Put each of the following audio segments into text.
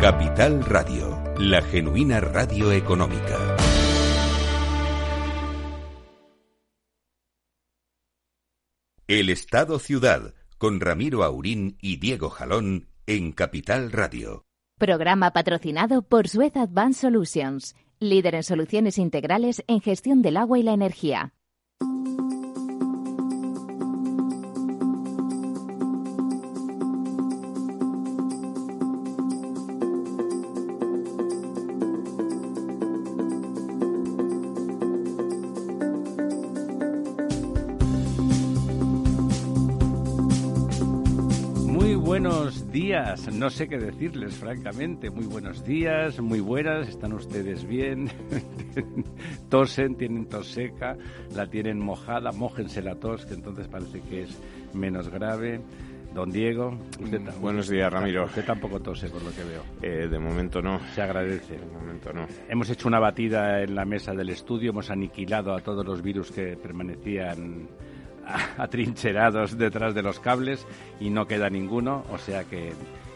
Capital Radio, la genuina radio económica. El Estado Ciudad, con Ramiro Aurín y Diego Jalón, en Capital Radio. Programa patrocinado por Suez Advanced Solutions, líder en soluciones integrales en gestión del agua y la energía. Días, no sé qué decirles francamente, muy buenos días, muy buenas, están ustedes bien, tosen, tienen tos seca, la tienen mojada, mójense la tos, que entonces parece que es menos grave. Don Diego, usted tam- Buenos días, Ramiro. Usted tampoco tose, por lo que veo. Eh, de momento no. Se agradece. De momento no. Hemos hecho una batida en la mesa del estudio, hemos aniquilado a todos los virus que permanecían atrincherados detrás de los cables y no queda ninguno, o sea que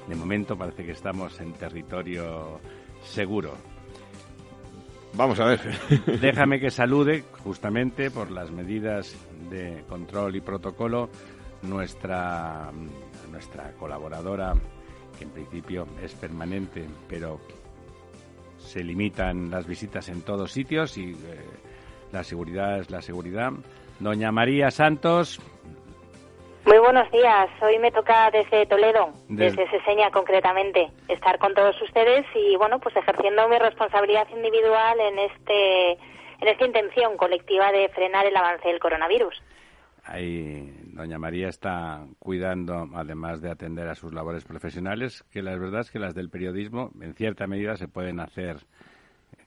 de momento parece que estamos en territorio seguro. Vamos a ver. Déjame que salude, justamente por las medidas de control y protocolo, nuestra, nuestra colaboradora, que en principio es permanente, pero se limitan las visitas en todos sitios y eh, la seguridad es la seguridad. Doña María Santos, Muy buenos días. Hoy me toca desde Toledo, Des- desde Seseña concretamente, estar con todos ustedes y bueno, pues ejerciendo mi responsabilidad individual en este en esta intención colectiva de frenar el avance del coronavirus. ahí doña María está cuidando, además de atender a sus labores profesionales, que la verdad es que las del periodismo, en cierta medida, se pueden hacer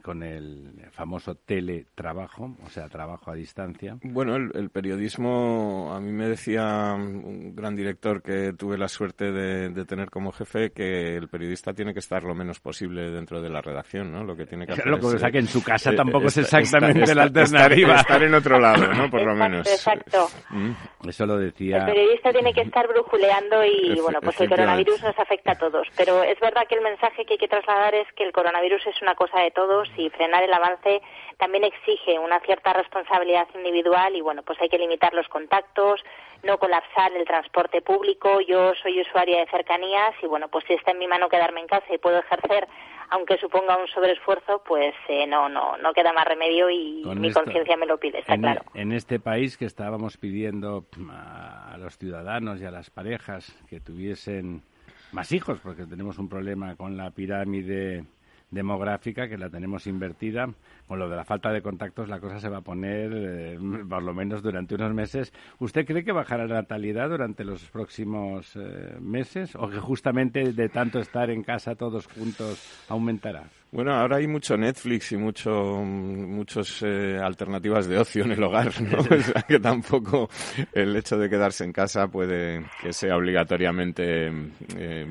con el famoso teletrabajo, o sea, trabajo a distancia. Bueno, el, el periodismo, a mí me decía un gran director que tuve la suerte de, de tener como jefe que el periodista tiene que estar lo menos posible dentro de la redacción, ¿no? Lo que tiene que hacer Lo que es, pasa eh, que en su casa eh, tampoco es esta- exactamente esta- la esta- alternativa. Estar, estar en otro lado, ¿no? Por lo Exacto, menos. Exacto. Mm. Eso lo decía. El periodista tiene que estar brujuleando y Efe- bueno, pues el coronavirus nos afecta a todos. Pero es verdad que el mensaje que hay que trasladar es que el coronavirus es una cosa de todos y frenar el avance también exige una cierta responsabilidad individual y bueno, pues hay que limitar los contactos, no colapsar el transporte público. Yo soy usuaria de cercanías y bueno, pues si está en mi mano quedarme en casa y puedo ejercer aunque suponga un sobreesfuerzo, pues eh, no, no, no queda más remedio y Con mi conciencia me lo pide, está en, claro. en este país que estábamos pidiendo a, a los ciudadanos y a las parejas que tuviesen más hijos, porque tenemos un problema con la pirámide demográfica que la tenemos invertida. Con lo de la falta de contactos la cosa se va a poner, eh, por lo menos durante unos meses. ¿Usted cree que bajará la natalidad durante los próximos eh, meses o que justamente de tanto estar en casa todos juntos aumentará? Bueno, ahora hay mucho Netflix y mucho muchos eh, alternativas de ocio en el hogar, ¿no? O sea, que tampoco el hecho de quedarse en casa puede que sea obligatoriamente eh,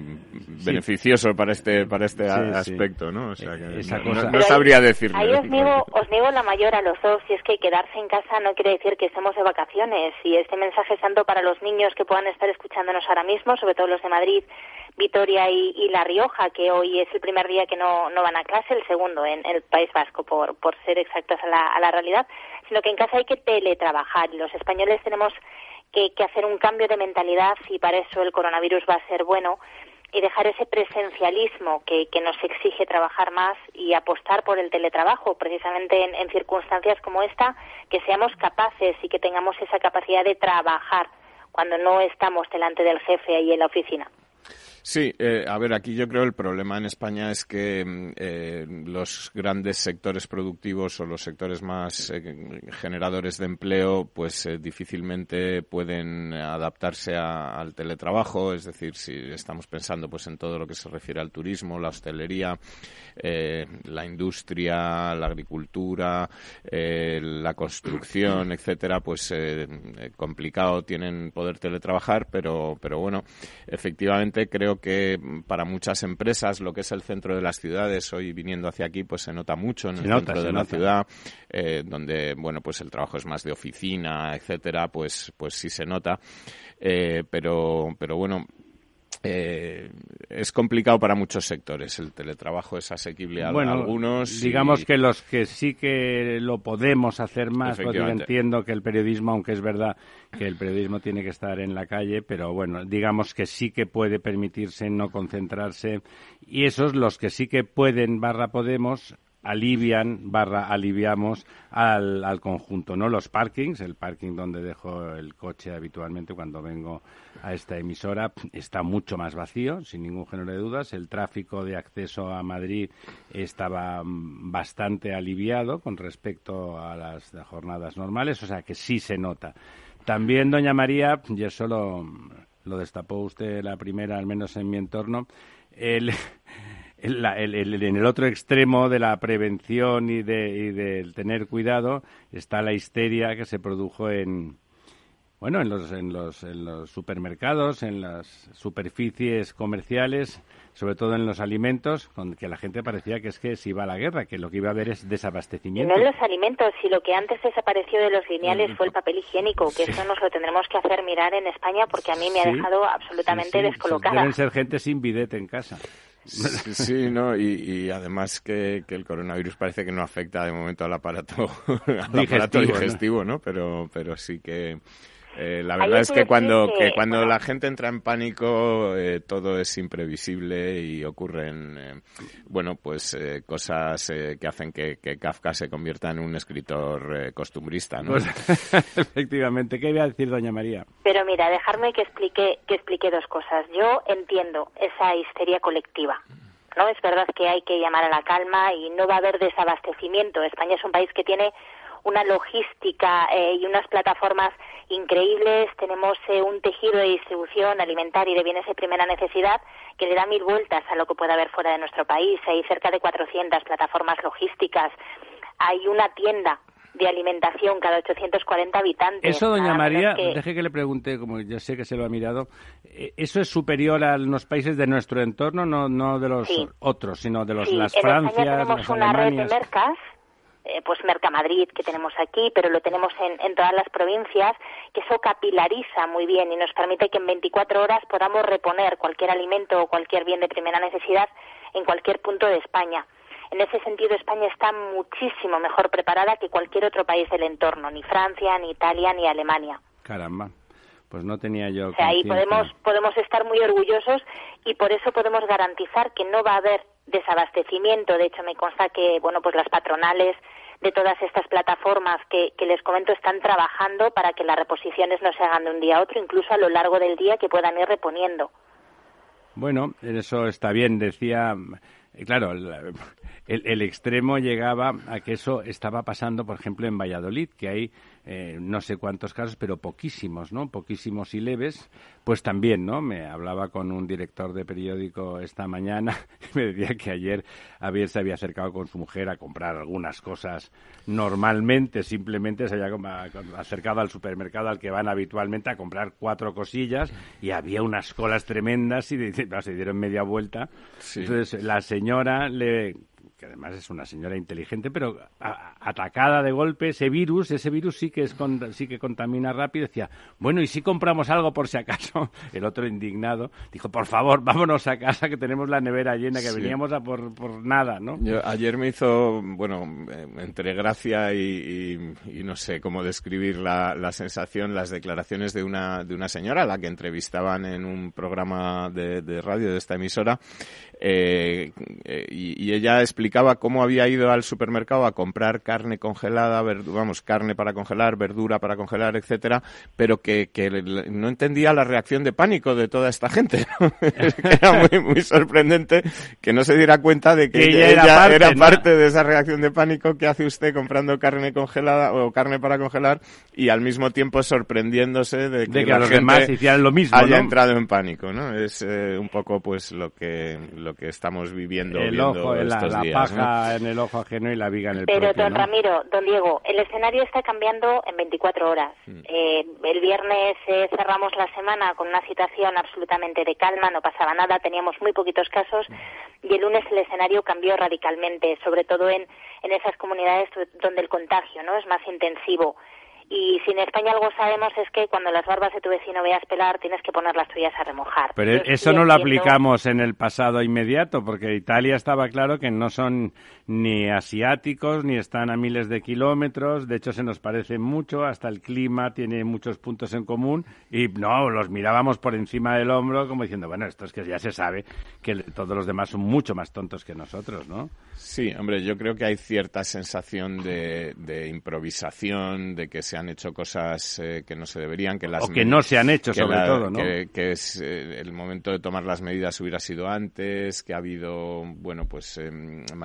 beneficioso para este para este Sí, a- sí. aspecto, ¿no? O sea, que Esa no, cosa- no- no Pero ahí- sabría decirle. Ahí os niego, os niego la mayor a los dos, y es que quedarse en casa no quiere decir que estemos de vacaciones. Y este mensaje es tanto para los niños que puedan estar escuchándonos ahora mismo, sobre todo los de Madrid, Vitoria y, y La Rioja, que hoy es el primer día que no, no van a clase, el segundo en el País Vasco, por, por ser exactos a la, a la realidad, sino que en casa hay que teletrabajar. Los españoles tenemos que, que hacer un cambio de mentalidad y para eso el coronavirus va a ser bueno y dejar ese presencialismo que, que nos exige trabajar más y apostar por el teletrabajo, precisamente en, en circunstancias como esta, que seamos capaces y que tengamos esa capacidad de trabajar cuando no estamos delante del jefe ahí en la oficina. Sí, eh, a ver, aquí yo creo el problema en España es que mm, eh, los grandes sectores productivos o los sectores más eh, generadores de empleo, pues eh, difícilmente pueden adaptarse a- al teletrabajo. Es decir, si estamos pensando pues en todo lo que se refiere al turismo, la hostelería, eh, la industria, la agricultura, la construcción, etcétera, pues complicado tienen poder teletrabajar, pero, pero bueno, efectivamente creo que mm, para muchas empresas lo que es el centro de las ciudades, hoy viniendo hacia aquí, pues se nota mucho en Se el nota, centro de la ciudad, eh, donde, bueno, pues el trabajo es más de oficina, etcétera, pues, pues sí se nota. Eh, pero, pero bueno, eh, es complicado para muchos sectores. El teletrabajo es asequible a, algunos. Digamos que los que sí que lo podemos hacer más, porque yo entiendo que el periodismo, aunque es verdad que el periodismo tiene que estar en la calle, pero bueno, digamos que sí que puede permitirse no concentrarse. Y esos, los que sí que pueden, barra podemos, alivian barra aliviamos al, al, conjunto, ¿no? Los parkings, el parking donde dejo el coche habitualmente cuando vengo a esta emisora está mucho más vacío, sin ningún género de dudas. El tráfico de acceso a Madrid estaba mm, bastante aliviado con respecto a las jornadas normales, o sea que sí se nota. También, doña María, y eso lo, lo destapó usted la primera, al menos en mi entorno, el en el otro extremo de la prevención y, de, y del tener cuidado está la histeria que se produjo en, bueno, en los, en los, en los supermercados, en las superficies comerciales, sobre todo en los alimentos, con que la gente parecía que es que se iba a la guerra, que lo que iba a haber es desabastecimiento. No en los alimentos, si lo que antes desapareció de los lineales fue el papel higiénico, que eso nos lo tendremos que hacer mirar en España porque a mí me ha dejado absolutamente descolocada. Deben ser gente sin bidete en casa. Sí, ¿no? Y, además que, el coronavirus parece que no afecta de momento al aparato, al aparato digestivo, ¿no? Pero, pero sí que eh, la verdad es que cuando, que, cuando la gente entra en pánico eh, todo es imprevisible y ocurren, eh, bueno, pues cosas que hacen que, Kafka se convierta en un escritor costumbrista, ¿no? Pues, efectivamente. ¿Qué iba a decir doña María? Pero mira, dejarme que explique, que explique dos cosas. Yo entiendo esa histeria colectiva. ¿no? Es verdad que hay que llamar a la calma y no va a haber desabastecimiento. España es un país que tiene una logística y unas plataformas increíbles, tenemos eh, un tejido de distribución alimentaria y de bienes de primera necesidad que le da mil vueltas a lo que puede haber fuera de nuestro país. Hay cerca de 400 plataformas logísticas, hay una tienda de alimentación cada 840 habitantes. Eso, doña María, deje que le pregunte, como yo sé que se lo ha mirado, eh, ¿eso es superior a los países de nuestro entorno, no, no de los otros, sino de los, las Francias, tenemos una red de mercas eh, pues Mercamadrid que tenemos aquí, pero lo tenemos en, en, todas las provincias, que eso capilariza muy bien y nos permite que en 24 horas podamos reponer cualquier alimento o cualquier bien de primera necesidad en cualquier punto de España. En ese sentido, España está muchísimo mejor preparada que cualquier otro país del entorno, ni Francia, ni Italia, ni Alemania. Caramba. Pues no tenía yo. O sea, ahí podemos, podemos estar muy orgullosos y por eso podemos garantizar que no va a haber desabastecimiento. De hecho, me consta que, bueno, pues las patronales de todas estas plataformas que, que, les comento están trabajando para que las reposiciones no se hagan de un día a otro, incluso a lo largo del día que puedan ir reponiendo. Bueno, eso está bien. Decía, claro, el, el, extremo llegaba a que eso estaba pasando, por ejemplo, en Valladolid, que hay eh, no sé cuántos casos, pero poquísimos, ¿no? Poquísimos y leves. Pues también, ¿no? Me hablaba con un director de periódico esta mañana y me decía que ayer había, se había acercado con su mujer a comprar algunas cosas normalmente, simplemente se había acercado al supermercado al que van habitualmente a comprar cuatro cosillas y había unas colas tremendas y se dieron media vuelta. Entonces la señora le que además es una señora inteligente, pero atacada de golpe, ese virus, ese virus sí que, es sí que contamina rápido. Decía, bueno, ¿y si compramos algo por si acaso? El otro indignado dijo, por favor, vámonos a casa que tenemos la nevera llena, que veníamos a por, por nada, ¿no? ayer me hizo, bueno, eh, entre gracia y, no sé cómo describir la, la, sensación, las declaraciones de una, de una señora a la que entrevistaban en un programa de, de radio de esta emisora, eh, eh, y, ella explicaba cómo había ido al supermercado a comprar carne congelada, vamos, carne para congelar, verdura para congelar, etcétera, pero que, no entendía la reacción de pánico de toda esta gente. era muy, sorprendente que no se diera cuenta de que, ella, era, parte, de esa reacción de pánico que hace usted comprando carne congelada o carne para congelar y al mismo tiempo sorprendiéndose de que, la los demás hicieran lo mismo, haya entrado en pánico, ¿no? Es eh, un poco pues lo que que estamos viviendo el ojo, la, paja en el ojo ajeno y la viga en el Pero, don Ramiro, don Diego, el escenario está cambiando en 24 horas. Mm. Eh, el viernes eh, cerramos la semana con una situación absolutamente de calma, no pasaba nada, teníamos muy poquitos casos mm. y el lunes el escenario cambió radicalmente, sobre todo en, en esas comunidades donde el contagio no es más intensivo Y si en España algo sabemos es que cuando las barbas de tu vecino veas pelar, tienes que poner las tuyas a remojar. Pero eso no lo aplicamos en el pasado inmediato, porque Italia estaba claro que no son ni asiáticos, ni están a miles de kilómetros. De hecho, se nos parece mucho, hasta el clima tiene muchos puntos en común. Y no, los mirábamos por encima del hombro como diciendo, bueno, esto es que ya se sabe que todos los demás son mucho más tontos que nosotros, ¿no? Sí, hombre, yo creo que hay cierta sensación de, improvisación, de que se han hecho cosas eh, que no se deberían, que las o que no se han hecho sobre todo, ¿no? Que, es eh, el momento de tomar las medidas hubiera sido antes, que ha habido, bueno, pues eh,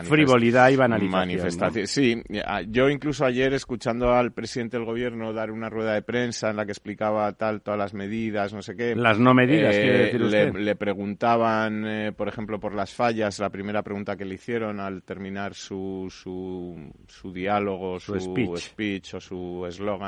frivolidad y banalización. Sí, yo incluso ayer escuchando al presidente del gobierno dar una rueda de prensa en la que explicaba tal todas las medidas, no sé qué. Las no medidas, decir le, le, preguntaban, por ejemplo, por las fallas. La primera pregunta que le hicieron al terminar su, su, su diálogo, su, speech. o su eslogan.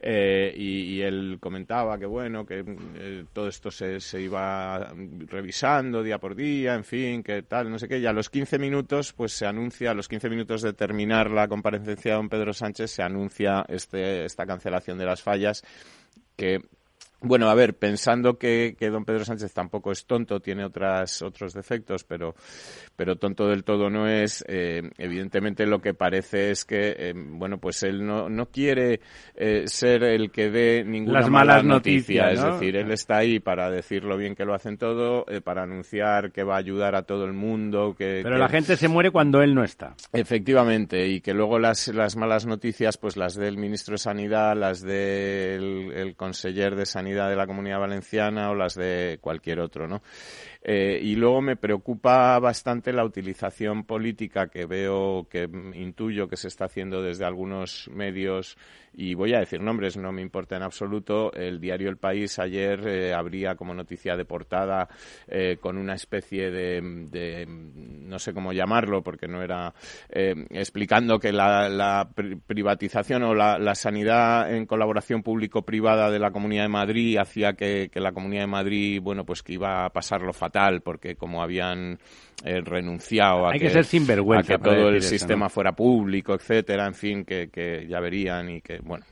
Eh, y, él comentaba que bueno, que eh, todo esto se, se, iba revisando día por día, en fin, que tal, no sé qué. Y a los 15 minutos, pues se anuncia, a los 15 minutos de terminar la comparecencia de don Pedro Sánchez, se anuncia este, esta cancelación de las fallas que bueno, a ver, pensando que, que, don Pedro Sánchez tampoco es tonto, tiene otras, otros defectos, pero, pero tonto del todo no es, eh, evidentemente lo que parece es que, eh, bueno, pues él no, no quiere eh, ser el que dé ninguna Las mala malas noticia. noticias, Es decir, él está ahí para decir lo bien que lo hacen todo, para anunciar que va a ayudar a todo el mundo. Que, pero la gente se muere cuando él no está. Efectivamente, y que luego las, las malas noticias, pues las del ministro de Sanidad, las del el conseller de Sanidad, de la Comunidad Valenciana o las de cualquier otro, ¿no? Eh, y luego me preocupa bastante la utilización política que veo, que intuyo que se está haciendo desde algunos medios y voy a decir nombres, no me importa en absoluto. El diario El País ayer eh, abría como noticia de portada eh, con una especie de, no sé cómo llamarlo, porque no era eh, explicando que la, privatización o la, sanidad en colaboración público-privada de la Comunidad de Madrid hacía que, que la Comunidad de Madrid, bueno, pues que iba a pasarlo fatal, porque como habían eh, renunciado a Hay que, ser sinvergüenza a que todo el sistema fuera público, etcétera, en fin, que, que ya verían y que, bueno,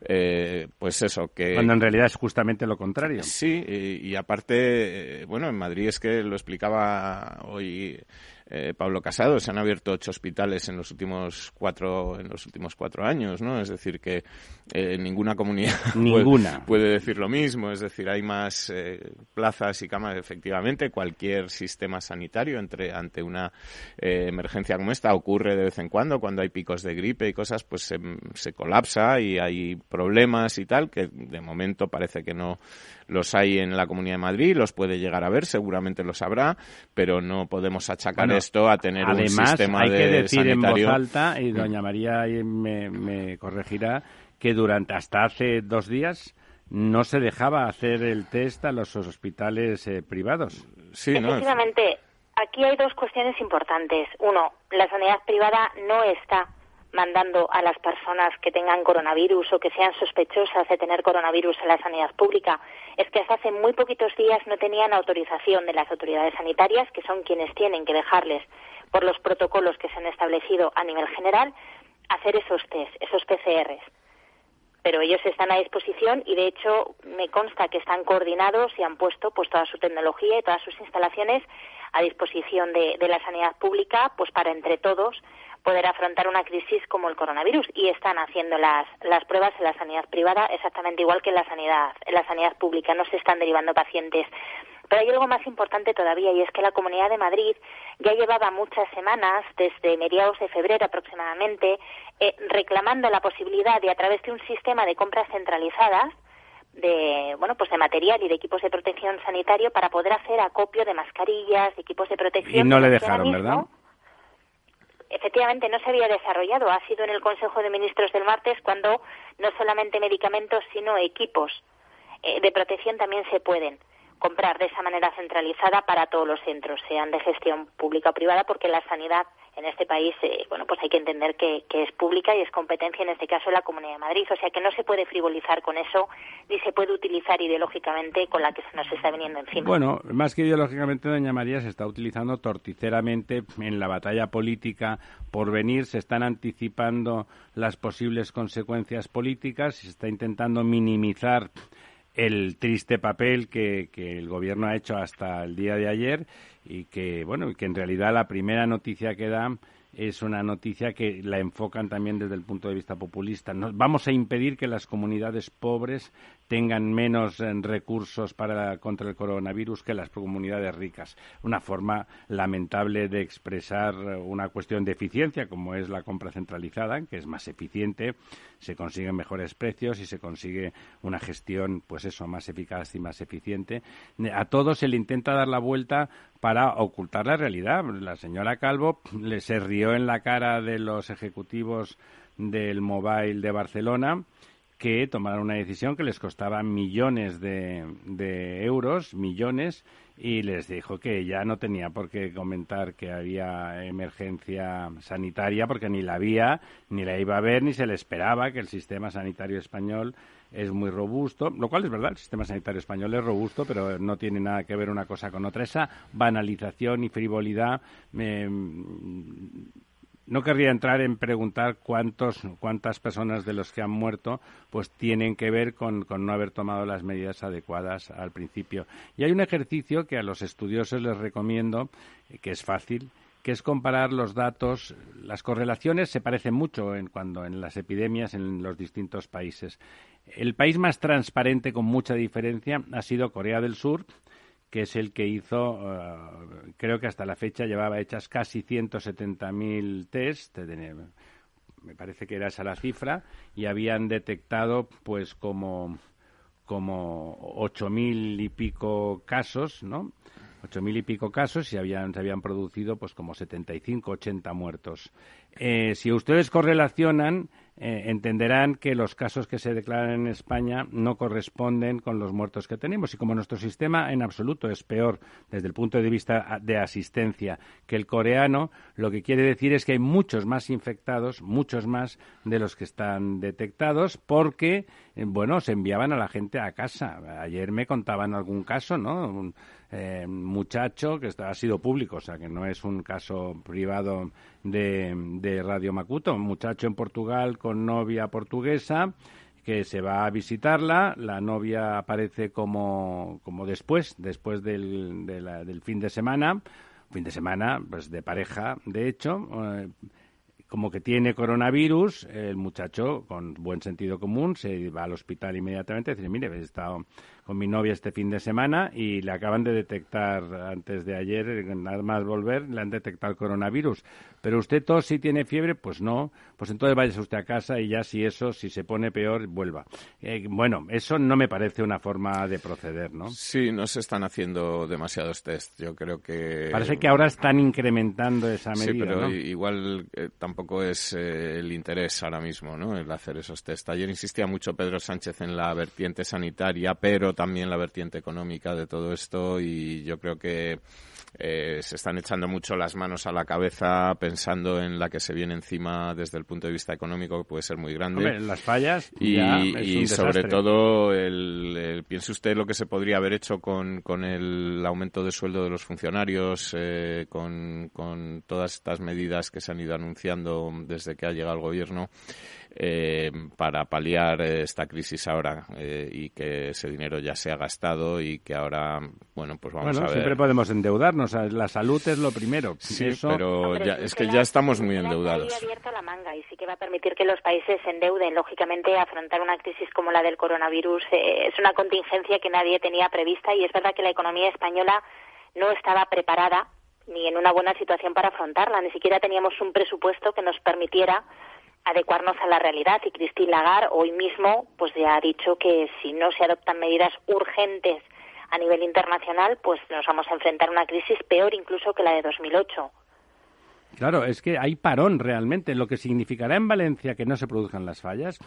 eh, pues eso, que... Cuando en realidad es justamente lo contrario. Sí, y, y aparte, eh, bueno, en Madrid es que lo explicaba hoy eh, Pablo Casado, se han abierto ocho hospitales en los últimos cuatro, en los últimos cuatro años, ¿no? Es decir, que eh, ninguna comunidad ninguna. Puede, decir lo mismo, es decir, hay más eh, plazas y camas, efectivamente, cualquier sistema sanitario entre, ante una emergencia como esta ocurre de vez en cuando, cuando hay picos de gripe y cosas, pues se, se colapsa y hay problemas y tal, que de momento parece que no los hay en la Comunidad de Madrid, los puede llegar a ver, seguramente los habrá, pero no podemos achacar esto a tener un sistema hay de que decir en voz alta, y doña María me, me corregirá, que durante hasta hace dos días no se dejaba hacer el test a los hospitales eh, privados. Sí, Efectivamente, aquí hay dos cuestiones importantes. Uno, la sanidad privada no está mandando a las personas que tengan coronavirus o que sean sospechosas de tener coronavirus en la sanidad pública es que hasta hace muy poquitos días no tenían autorización de las autoridades sanitarias, que son quienes tienen que dejarles, por los protocolos que se han establecido a nivel general, hacer esos test, esos PCRs. Pero ellos están a disposición y, de hecho, me consta que están coordinados y han puesto pues toda su tecnología y todas sus instalaciones a disposición de, de la sanidad pública, pues para entre todos poder afrontar una crisis como el coronavirus y están haciendo las, las pruebas en la sanidad privada exactamente igual que en la sanidad en la sanidad pública no se están derivando pacientes pero hay algo más importante todavía y es que la Comunidad de Madrid ya llevaba muchas semanas, desde mediados de febrero aproximadamente, eh, reclamando la posibilidad de, a través de un sistema de compras centralizadas, de bueno pues de material y de equipos de protección sanitario para poder hacer acopio de mascarillas, de equipos de protección. Y no le dejaron, ¿verdad? Efectivamente no se había desarrollado. Ha sido en el Consejo de Ministros del martes cuando no solamente medicamentos, sino equipos eh, de protección también se pueden comprar de esa manera centralizada para todos los centros, sean de gestión pública o privada, porque la sanidad en este país, eh, bueno, pues hay que entender que, es pública y es competencia, en este caso, de la Comunidad de Madrid. O sea que no se puede frivolizar con eso ni se puede utilizar ideológicamente con la que se nos está viniendo encima. Bueno, más que ideológicamente, doña María, se está utilizando torticeramente en la batalla política por venir, se están anticipando las posibles consecuencias políticas y se está intentando minimizar el triste papel que, que, el gobierno ha hecho hasta el día de ayer y que, bueno, que en realidad la primera noticia que dan es una noticia que la enfocan también desde el punto de vista populista. vamos a impedir que las comunidades pobres tengan menos eh, recursos para contra el coronavirus que las comunidades ricas. Una forma lamentable de expresar una cuestión de eficiencia, como es la compra centralizada, que es más eficiente, se consiguen mejores precios y se consigue una gestión, pues eso, más eficaz y más eficiente. A todo se le intenta dar la vuelta para ocultar la realidad. La señora Calvo le se rió en la cara de los ejecutivos del Mobile de Barcelona que tomaron una decisión que les costaba millones de, euros, millones, y les dijo que ya no tenía por qué comentar que había emergencia sanitaria, porque ni la había, ni la iba a ver, ni se le esperaba que el sistema sanitario español es muy robusto, lo cual es verdad, el sistema sanitario español es robusto, pero no tiene nada que ver una cosa con otra. Esa banalización y frivolidad me no querría entrar en preguntar cuántos, cuántas personas de los que han muerto pues tienen que ver con, no haber tomado las medidas adecuadas al principio. Y hay un ejercicio que a los estudiosos les recomiendo, eh, que es fácil, que es comparar los datos. Las correlaciones se parecen mucho en, cuando en las epidemias en los distintos países. El país más transparente con mucha diferencia ha sido Corea del Sur, que es el que hizo, eh, creo que hasta la fecha llevaba hechas casi 170.000 test, me parece que era esa la cifra, y habían detectado pues como como 8.000 y pico casos, ¿no? 8.000 y pico casos y habían, se habían producido pues como 75, 80 muertos. Eh, si ustedes correlacionan eh, entenderán que los casos que se declaran en España no corresponden con los muertos que tenemos. Y como nuestro sistema en absoluto es peor desde el punto de vista de asistencia que el coreano, lo que quiere decir es que hay muchos más infectados, muchos más de los que están detectados, porque, eh, bueno, se enviaban a la gente a casa. Ayer me contaban algún caso, ¿no? Un eh, muchacho que ha sido público, o sea, que no es un caso privado de, de Radio Macuto, un muchacho en Portugal con novia portuguesa que se va a visitarla, la novia aparece como, como después, después del, del fin de semana, fin de semana pues de pareja, de hecho, eh, como que tiene coronavirus, el muchacho con buen sentido común se va al hospital inmediatamente y dice, mire, he estado con mi novia este fin de semana y le acaban de detectar antes de ayer, nada más volver, le han detectado el coronavirus. Pero usted tos si tiene fiebre, pues no, pues entonces váyase usted a casa y ya si eso, si se pone peor, vuelva. Eh, bueno, eso no me parece una forma de proceder, ¿no? Sí, no se están haciendo demasiados test. Yo creo que parece que ahora están incrementando esa medida. Sí, pero igual eh, tampoco es eh, el interés ahora mismo, ¿no? El hacer esos test. Ayer insistía mucho Pedro Sánchez en la vertiente sanitaria, pero también la vertiente económica de todo esto y yo creo que eh, se están echando mucho las manos a la cabeza pensando en la que se viene encima desde el punto de vista económico que puede ser muy grande. las fallas y, sobre todo el, piense usted lo que se podría haber hecho con, con el aumento de sueldo de los funcionarios, eh, con, con todas estas medidas que se han ido anunciando desde que ha llegado el gobierno eh, para paliar esta crisis ahora eh, y que ese dinero ya se ha gastado y que ahora, bueno, pues vamos a ver. Siempre podemos endeudarnos, la salud es lo primero. Sí, pero es que ya estamos muy endeudados. abierto la manga y sí que va a permitir que los países se endeuden. Lógicamente, afrontar una crisis como la del coronavirus eh, es una contingencia que nadie tenía prevista y es verdad que la economía española no estaba preparada ni en una buena situación para afrontarla. Ni siquiera teníamos un presupuesto que nos permitiera adecuarnos a la realidad y Christine Lagarde hoy mismo pues ya ha dicho que si no se adoptan medidas urgentes a nivel internacional pues nos vamos a enfrentar a una crisis peor incluso que la de 2008. Claro, es que hay parón realmente. Lo que significará en Valencia que no se produzcan las fallas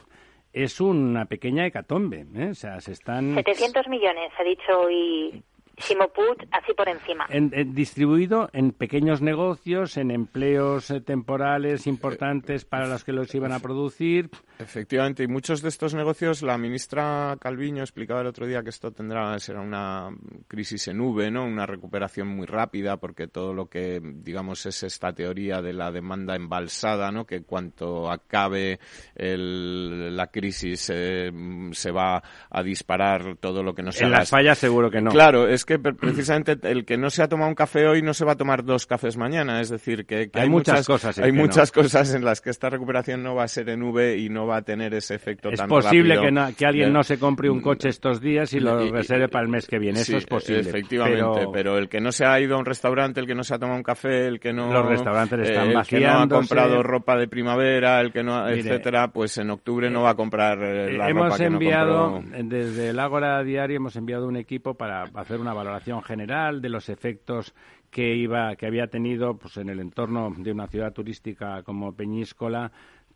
es una pequeña hecatombe. ¿eh? O sea, se están... 700 millones, ha dicho hoy Simoput, así por encima. distribuido en pequeños negocios, en empleos eh, temporales importantes para los que los iban a producir. Efectivamente, y muchos de estos negocios, la ministra Calviño explicaba el otro día que esto tendrá será una crisis en V, ¿no? Una recuperación muy rápida, porque todo lo que, digamos, es esta teoría de la demanda embalsada, ¿no? Que cuanto acabe la crisis eh, se va a disparar todo lo que no sea. En las fallas seguro que no. Claro, es que precisamente el que no se ha tomado un café hoy no se va a tomar dos cafés mañana, es decir, que, hay, muchas, cosas. Hay muchas cosas en las que esta recuperación no va a ser en V y no va a tener ese efecto es tan posible rápido. Que, que alguien no se compre un coche estos días y lo reserve para el mes que viene. Eso es posible. Efectivamente, pero... el que no se ha ido a un restaurante, el que no se ha tomado un café, el que no. Los restaurantes están el que no ha comprado ropa de primavera, el que no, etcétera, pues en octubre no va a comprar eh, la hemos ropa que enviado, no compró. desde el Ágora Diario hemos enviado un equipo para hacer una valoración general de los efectos que iba que había tenido pues en el entorno de una ciudad turística como Peñíscola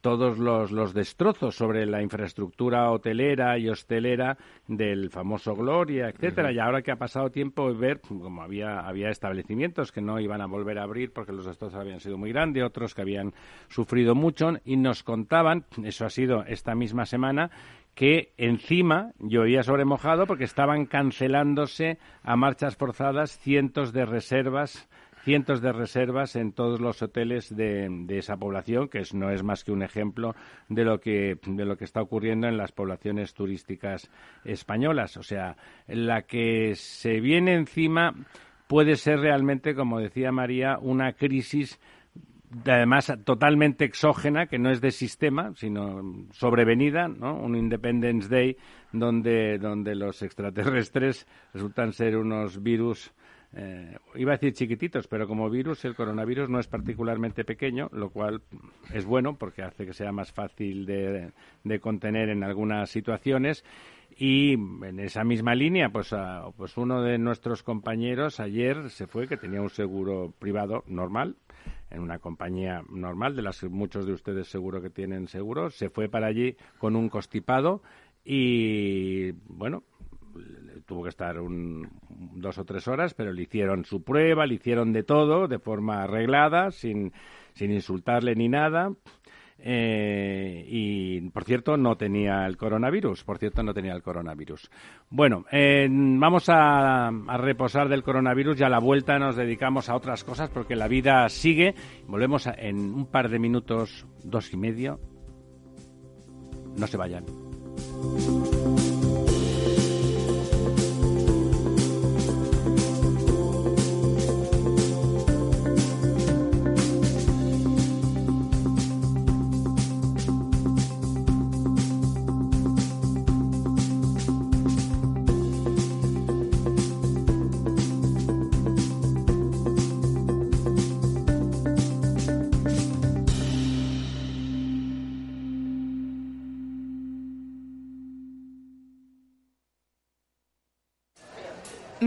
todos los, los, destrozos sobre la infraestructura hotelera y hostelera del famoso Gloria, etcétera. Y ahora que ha pasado tiempo ver como había, había establecimientos que no iban a volver a abrir porque los destrozos habían sido muy grandes, otros que habían sufrido mucho, y nos contaban, eso ha sido esta misma semana, que encima llovía sobre mojado porque estaban cancelándose a marchas forzadas cientos de reservas cientos de reservas en todos los hoteles de, esa población, que no es más que un ejemplo de lo que de lo que está ocurriendo en las poblaciones turísticas españolas. O sea, la que se viene encima puede ser realmente, como decía María, una crisis además totalmente exógena, que no es de sistema, sino sobrevenida, ¿no? Un Independence Day donde, donde los extraterrestres resultan ser unos virus eh, iba a decir chiquititos, pero como virus, el coronavirus no es particularmente pequeño, lo cual es bueno porque hace que sea más fácil de, contener en algunas situaciones. Y en esa misma línea, pues, pues uno de nuestros compañeros ayer se fue, que tenía un seguro privado normal, en una compañía normal, de las que muchos de ustedes seguro que tienen seguro, se fue para allí con un constipado y, bueno, tuvo que estar un, dos o tres horas, pero le hicieron su prueba, le hicieron de todo, de forma arreglada, sin, sin insultarle ni nada. Eh, y por cierto no tenía el coronavirus. Por cierto no tenía el coronavirus. Bueno eh, vamos a, reposar del coronavirus y a la vuelta nos dedicamos a otras cosas porque la vida sigue. Volvemos en un par de minutos dos y medio. No se vayan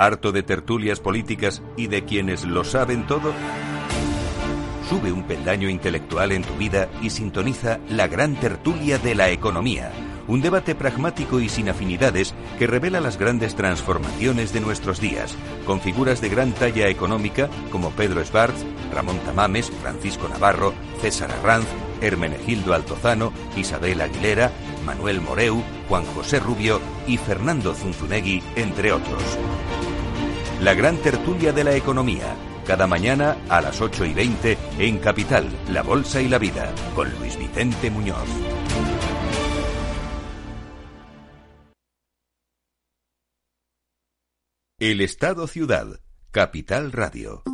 ¿Harto de tertulias políticas y de quienes lo saben todo? Sube un peldaño intelectual en tu vida y sintoniza la gran tertulia de la economía, un debate pragmático y sin afinidades que revela las grandes transformaciones de nuestros días, con figuras de gran talla económica como Pedro Schwartz, Ramón Tamames, Francisco Navarro, César Arranz, Hermenegildo Altozano, Isabel Aguilera, Manuel Moreu, Juan José Rubio y Fernando Zunzunegui, entre otros. La gran tertulia de la economía, cada mañana a las 8 y 20 en Capital, La Bolsa y la Vida, con Luis Vicente Muñoz. El Estado Ciudad, Capital Radio.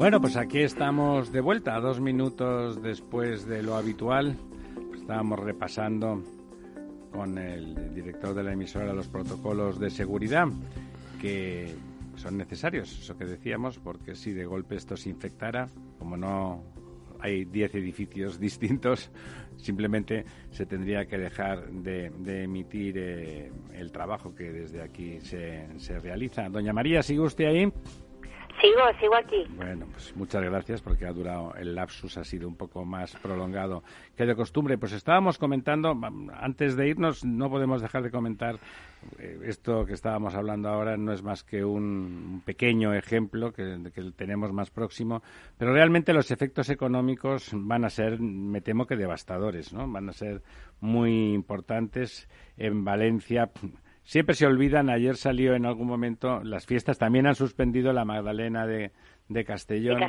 Bueno, pues aquí estamos de vuelta, dos minutos después de lo habitual estábamos repasando con el director de la emisora los protocolos de seguridad que son necesarios, eso que decíamos, porque si de golpe esto se infectara, como no hay 10 edificios distintos, simplemente se tendría que dejar de, emitir eh, el trabajo que desde aquí se, se realiza. Doña María, ¿sigue usted ahí? Sigo, sigo aquí. Bueno, pues muchas gracias porque ha durado, el lapsus ha sido un poco más prolongado que de costumbre. Pues estábamos comentando, antes de irnos, no podemos dejar de comentar eh, esto que estábamos hablando ahora, no es más que un pequeño ejemplo que, que tenemos más próximo, pero realmente los efectos económicos van a ser, me temo que devastadores, ¿no? Van a ser muy importantes en Valencia Siempre se olvidan, ayer salió en algún momento, las fiestas también han suspendido la Magdalena de, de Castellón,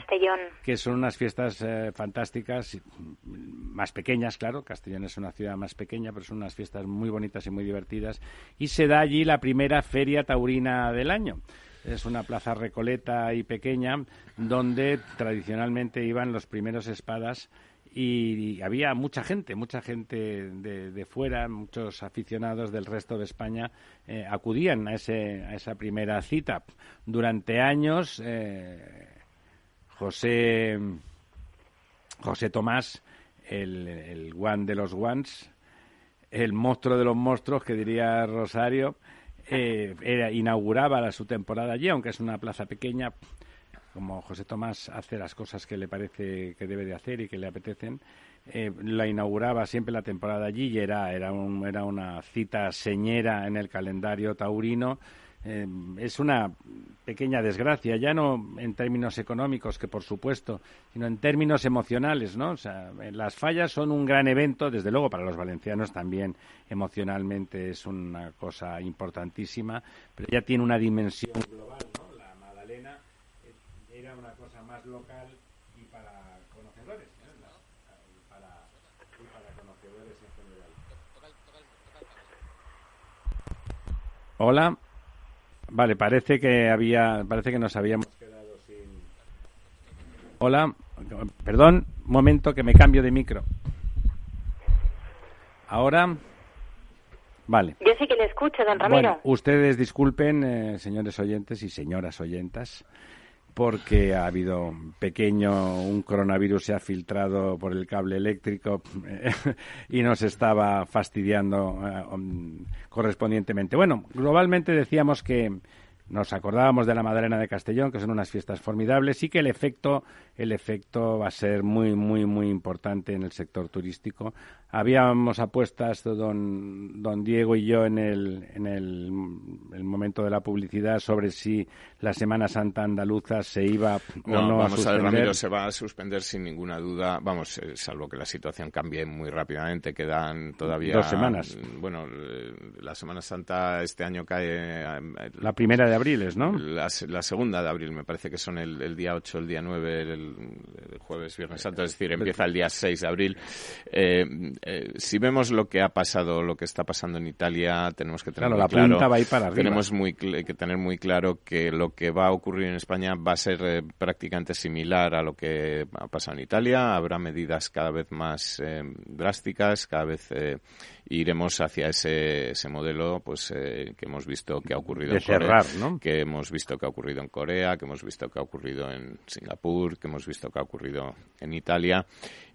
que son unas fiestas eh, fantásticas, más pequeñas, claro, Castellón es una ciudad más pequeña, pero son unas fiestas muy bonitas y muy divertidas, y se da allí la primera feria taurina del año. Es una plaza recoleta y pequeña donde tradicionalmente iban los primeros espadas y había mucha gente, mucha gente de, fuera, muchos aficionados del resto de España eh, acudían a, ese, a esa primera cita. Durante años, eh, José, José Tomás, el, el guan de los guans, el monstruo de los monstruos, que diría Rosario, eh, era, inauguraba su temporada allí, aunque es una plaza pequeña, como José Tomás hace las cosas que le parece que debe de hacer y que le apetecen, eh, la inauguraba siempre la temporada allí y era, era, un, era una cita señera en el calendario taurino. Eh, es una pequeña desgracia, ya no en términos económicos, que por supuesto, sino en términos emocionales, ¿no? O sea, las fallas son un gran evento, desde luego para los valencianos también emocionalmente es una cosa importantísima, pero ya tiene una dimensión global local y para conocedores, ¿eh? para, conocedores en general. Hola. Vale, parece que había, parece que nos habíamos quedado sin. Hola, perdón, un momento que me cambio de micro. Ahora. Vale. Yo sí que le escucho, don Ramiro. Bueno, ustedes disculpen, eh, señores oyentes y señoras oyentas, porque ha habido un pequeño, un coronavirus se ha filtrado por el cable eléctrico y nos estaba fastidiando eh, correspondientemente. Bueno, globalmente decíamos que nos acordábamos de la Madalena de Castellón, que son unas fiestas formidables, y que el efecto, el efecto va a ser muy, muy, muy importante en el sector turístico. Habíamos apuestas don, don Diego y yo en, el, en el, momento de la publicidad sobre si la Semana Santa andaluza se iba o no, vamos a suspender. A Ramiro, se va a suspender sin ninguna duda. Vamos, eh, salvo que la situación cambie muy rápidamente, quedan todavía dos semanas. Bueno, eh, la Semana Santa este año cae eh, la primera de abril, ¿no? La, segunda de abril, me parece que son el, día 8, el día 9, el, jueves, viernes santo, es decir, empieza el día 6 de abril. Eh, si vemos lo que ha pasado, lo que está pasando en Italia, tenemos que tener claro, muy la claro, punta va a ir para arriba. tenemos muy que tener muy claro que lo que va a ocurrir en España va a ser eh, prácticamente similar a lo que ha pasado en Italia. Habrá medidas cada vez más eh, drásticas, cada vez iremos hacia ese, ese modelo pues que hemos visto que ha ocurrido en Corea, ¿no? que hemos visto que ha ocurrido en Corea, que hemos visto que ha ocurrido en Singapur, que hemos visto que ha ocurrido en Italia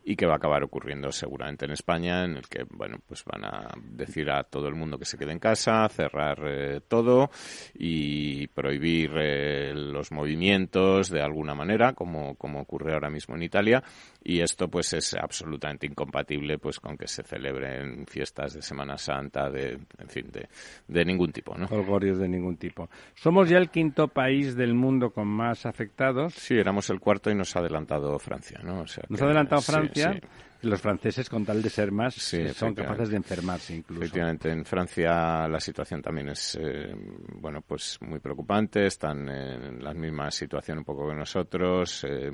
y que va a acabar ocurriendo seguramente en España, en el que, bueno, pues van a decir a todo el mundo que se quede en casa, cerrar eh, todo y prohibir eh, los movimientos de alguna manera, como, como ocurre ahora mismo en Italia, y esto pues es absolutamente incompatible pues con que se celebren fiestas de Semana Santa, de, en fin, de, de ningún tipo, ¿no? Holgorios de ningún tipo. Somos ya el quinto país del mundo con más afectados. Sí, éramos el cuarto y nos ha adelantado Francia, ¿no? O sea nos ha adelantado Francia los franceses, con tal de ser más, son capaces de enfermarse incluso. Efectivamente, en Francia la situación también es, eh, bueno, pues muy preocupante. Están en la misma situación un poco que nosotros. Eh,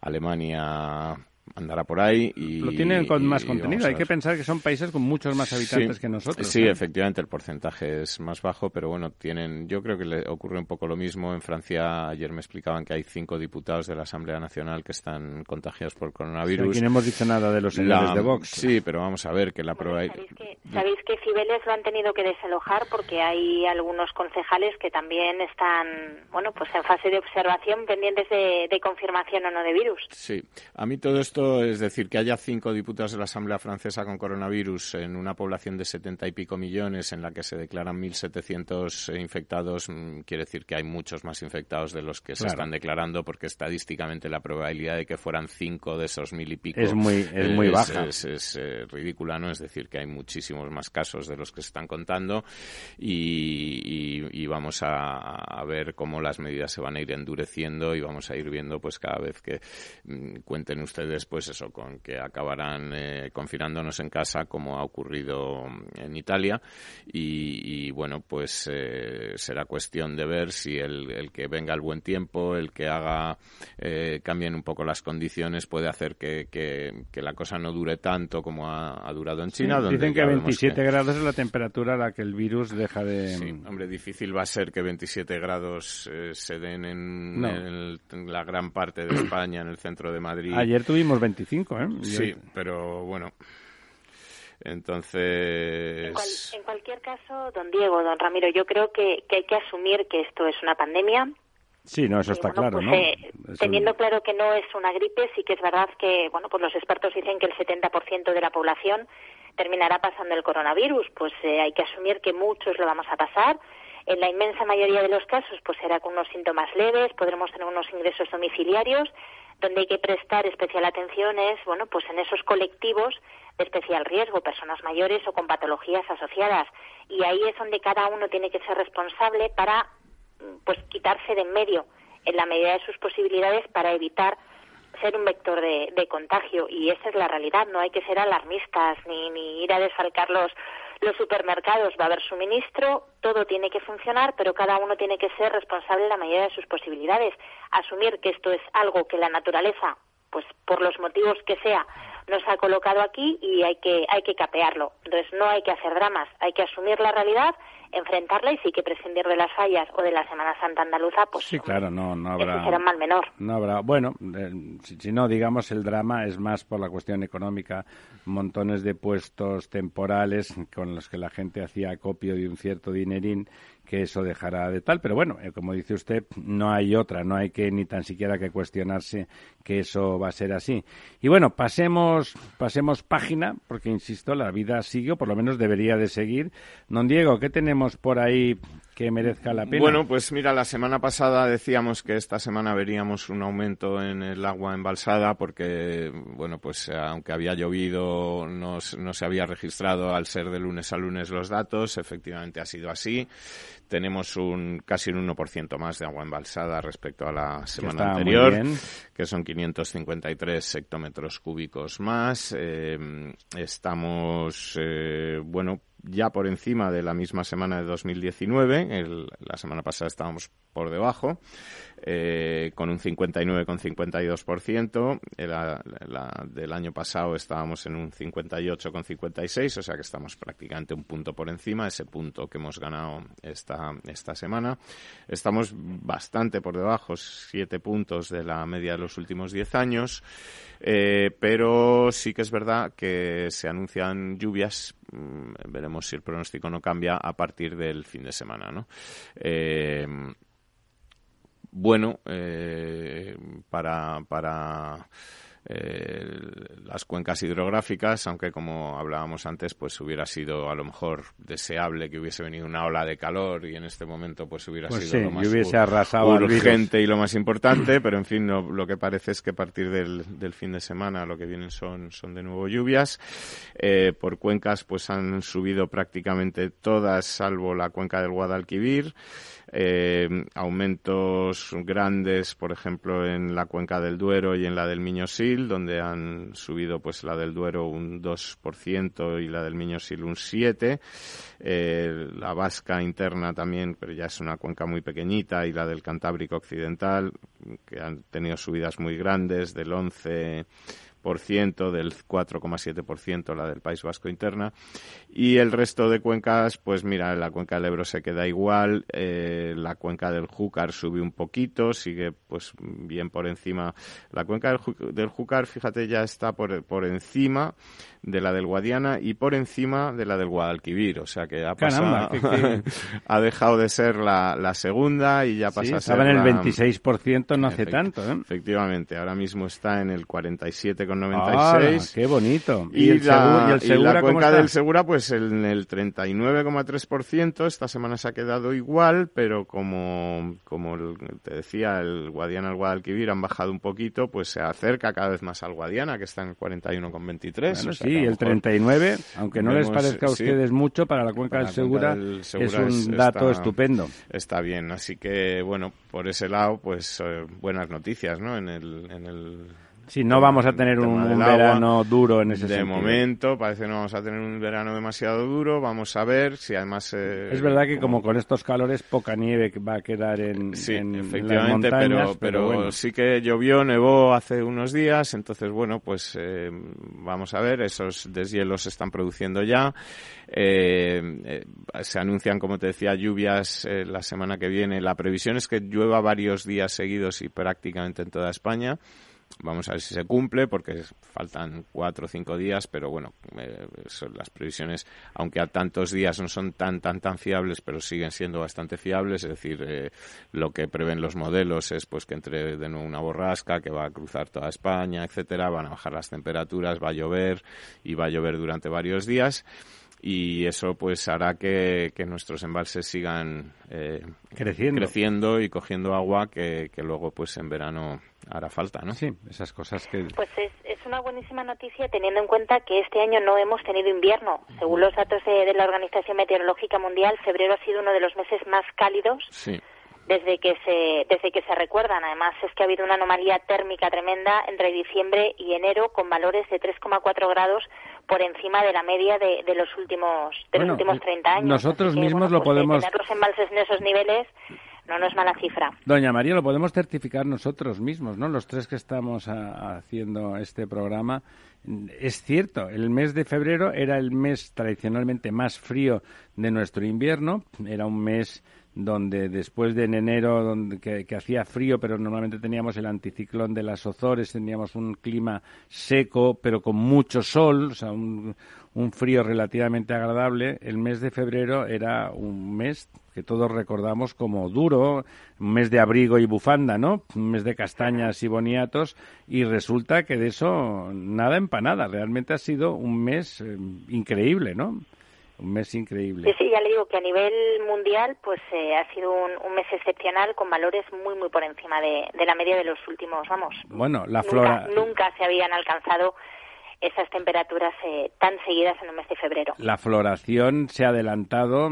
Alemania andará por ahí y lo tienen con más contenido. Hay que pensar que son países con muchos más habitantes que nosotros. Sí, efectivamente el porcentaje es más bajo, pero bueno, tienen. Yo creo que le ocurre un poco lo mismo en Francia. Ayer me explicaban que hay cinco diputados de la Asamblea Nacional que están contagiados por coronavirus. aquí no hemos dicho nada de los señores de Vox. Sí, pero vamos a ver que la prueba. ¿sabéis que, ¿Sabéis que Cibeles lo han tenido que desalojar porque hay algunos concejales que también están, bueno, pues en fase de observación pendientes de, de confirmación o no de virus? Sí, a mí todo esto es decir, que haya cinco diputados de la Asamblea Francesa con coronavirus en una población de setenta y pico millones en la que se declaran 1.700 infectados, mm, quiere decir que hay muchos más infectados de los que se están declarando porque estadísticamente la probabilidad de que fueran cinco de esos mil y pico es muy, es muy baja. Es, eh, ridícula, ¿no? Es decir, que hay muchísimos más casos de los que se están contando y, vamos a, ver cómo las medidas se van a ir endureciendo y vamos a ir viendo pues cada vez que mm, cuenten ustedes pues eso, con que acabarán eh, confinándonos en casa como ha ocurrido en Italia y, bueno, pues eh, será cuestión de ver si el, que venga el buen tiempo, el que haga, eh, cambien un poco las condiciones puede hacer que, que, la cosa no dure tanto como ha, durado en China. donde dicen que 27 grados es la temperatura a la que el virus deja de... Sí, hombre, difícil va a ser que 27 grados se den en, en, la gran parte de España, en el centro de Madrid. Ayer tuvimos 25, ¿eh? Sí, pero bueno. Entonces. En, cualquier caso, don Diego, don Ramiro, yo creo que, hay que asumir que esto es una pandemia. Sí, no, eso está claro, pues, ¿no? Eh, teniendo claro que no es una gripe, sí que es verdad que, bueno, pues los expertos dicen que el 70% de la población terminará pasando el coronavirus. Pues eh, hay que asumir que muchos lo vamos a pasar. En la inmensa mayoría de los casos, pues será con unos síntomas leves, podremos tener unos ingresos domiciliarios donde hay que prestar especial atención es, bueno, pues en esos colectivos de especial riesgo, personas mayores o con patologías asociadas. Y ahí es donde cada uno tiene que ser responsable para, pues, quitarse de en medio en la medida de sus posibilidades para evitar ser un vector de, contagio. Y esa es la realidad. No hay que ser alarmistas ni, ni ir a desfalcar los, los supermercados va a haber suministro, todo tiene que funcionar, pero cada uno tiene que ser responsable en la medida de sus posibilidades. Asumir que esto es algo que la naturaleza, pues por los motivos que sea, nos ha colocado aquí y hay que, hay que capearlo. Entonces no hay que hacer dramas, hay que asumir la realidad enfrentarla y sí que prescindir de las fallas o de la Semana Santa andaluza, pues sí, claro, no, no habrá. será un mal menor. No habrá. Bueno, eh, si, no, digamos, el drama es más por la cuestión económica, montones de puestos temporales con los que la gente hacía acopio de un cierto dinerín que eso dejará de tal, pero bueno, eh, como dice usted, no hay otra, no hay que ni tan siquiera que cuestionarse que eso va a ser así. Y bueno, pasemos, pasemos página, porque insisto, la vida sigue, o por lo menos debería de seguir. Don Diego, ¿qué tenemos por ahí que merezca la pena? Bueno, pues mira, la semana pasada decíamos que esta semana veríamos un aumento en el agua embalsada porque, bueno, pues aunque había llovido, no, no se había registrado al ser de lunes a lunes los datos, efectivamente ha sido así tenemos un casi un 1% más de agua embalsada respecto a la semana anterior, que son 553 hectómetros cúbicos más. Eh, estamos, eh, bueno, ya por encima de la misma semana de 2019. la semana pasada estábamos por debajo, eh, con un 59,52%. La, la, del año pasado estábamos en un 58,56%, o sea que estamos prácticamente un punto por encima, ese punto que hemos ganado esta, esta semana. Estamos bastante por debajo, siete puntos de la media de los últimos diez años. Eh, pero sí que es verdad que se anuncian lluvias mm, veremos si el pronóstico no cambia a partir del fin de semana, ¿no? Eh, bueno, eh, para, para eh, las cuencas hidrográficas, aunque como hablábamos antes, pues hubiera sido a lo mejor deseable que hubiese venido una ola de calor y en este momento pues hubiera pues sido lo más hubiese arrasado urgente y lo más importante, pero en fin, lo, que parece es que a partir del, fin de semana lo que vienen son, son de nuevo lluvias. Eh, por cuencas pues han subido prácticamente todas, salvo la cuenca del Guadalquivir. Eh, aumentos grandes, por ejemplo, en la cuenca del Duero y en la del Miñosil, donde han subido pues la del Duero un 2% y la del Miñosil un 7%. Eh, la vasca interna también, pero ya es una cuenca muy pequeñita, y la del Cantábrico Occidental, que han tenido subidas muy grandes del 11 del 4,7% la del País Vasco interna y el resto de cuencas pues mira la cuenca del Ebro se queda igual eh, la cuenca del Júcar sube un poquito sigue pues bien por encima la cuenca del, del Júcar fíjate ya está por, por encima de la del Guadiana y por encima de la del Guadalquivir. O sea que ha pasado, ha dejado de ser la, la segunda y ya pasa a ser. Estaba en el 26% no hace tanto, ¿eh? Efectivamente, ahora mismo está en el 47,96. ¡Qué bonito! ¿Y, el, la, Segura, cuenca del Segura, pues en el 39,3%. Esta semana se ha quedado igual, pero como, como te decía, el Guadiana y el Guadalquivir han bajado un poquito, pues se acerca cada vez más al Guadiana, que está en el 41,23. Bueno, sí, y el 39, aunque no les parezca a ustedes mucho, para la cuenca, del, Segura, es un dato estupendo. Está bien, así que, bueno, por ese lado, pues eh, buenas noticias, ¿no? En el, en el Sí, no vamos a tener un, verano duro en ese de sentido. De momento parece que no vamos a tener un verano demasiado duro. Vamos a ver si además... Eh, es verdad que como... con estos calores poca nieve va a quedar en, sí, en, efectivamente, pero, pero, sí que llovió, nevó hace unos días. Entonces, bueno, pues eh, vamos a ver. Esos deshielos se están produciendo ya. Eh, se anuncian, como te decía, lluvias la semana que viene. La previsión es que llueva varios días seguidos y prácticamente en toda España. Vamos a ver si se cumple, porque faltan cuatro o cinco días, pero bueno, eh, las previsiones, aunque a tantos días no son tan, tan, tan fiables, pero siguen siendo bastante fiables. Es decir, eh, lo que prevén los modelos es pues que entre de nuevo una borrasca que va a cruzar toda España, etcétera, van a bajar las temperaturas, va a llover y va a llover durante varios días y eso pues hará que, nuestros embalses sigan eh, creciendo. creciendo y cogiendo agua que, que luego pues en verano hará falta, ¿no? Sí, esas cosas que... Pues es, es una buenísima noticia teniendo en cuenta que este año no hemos tenido invierno. Según los datos de, la Organización Meteorológica Mundial, febrero ha sido uno de los meses más cálidos desde que se desde que se recuerdan. Además es que ha habido una anomalía térmica tremenda entre diciembre y enero con valores de 3,4 grados por encima de la media de, de los últimos de los últimos 30 años. Nosotros mismos lo pues, podemos tener los embalses en esos niveles no, no es mala cifra. Doña María, lo podemos certificar nosotros mismos, ¿no? Los tres que estamos haciendo este programa. Es cierto, el mes de febrero era el mes tradicionalmente más frío de nuestro invierno, era un mes donde después de en enero donde, que, hacía frío, pero normalmente teníamos el anticiclón de las Ozores, teníamos un clima seco, pero con mucho sol, o sea, un, un frío relativamente agradable. El mes de febrero era un mes que todos recordamos como duro, un mes de abrigo y bufanda, ¿no? Un mes de castañas y boniatos, y resulta que de eso nada empanada. Realmente ha sido un mes eh, increíble, ¿no? Un mes increíble. Sí, sí, ya le digo que a nivel mundial pues eh, ha sido un, mes excepcional con valores muy, muy por encima de, la media de los últimos, vamos. Bueno, la flora... Nunca se habían alcanzado esas temperaturas eh, tan seguidas en el mes de febrero. La floración se ha adelantado.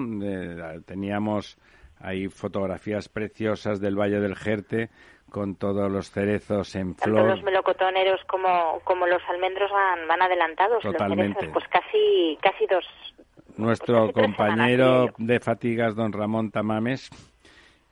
teníamos ahí fotografías preciosas del Valle del Jerte con todos los cerezos en flor. Tanto los melocotoneros como, como los almendros van, van adelantados. Totalmente. pues casi, casi dos, nuestro compañero de fatigas, don Ramón Tamames,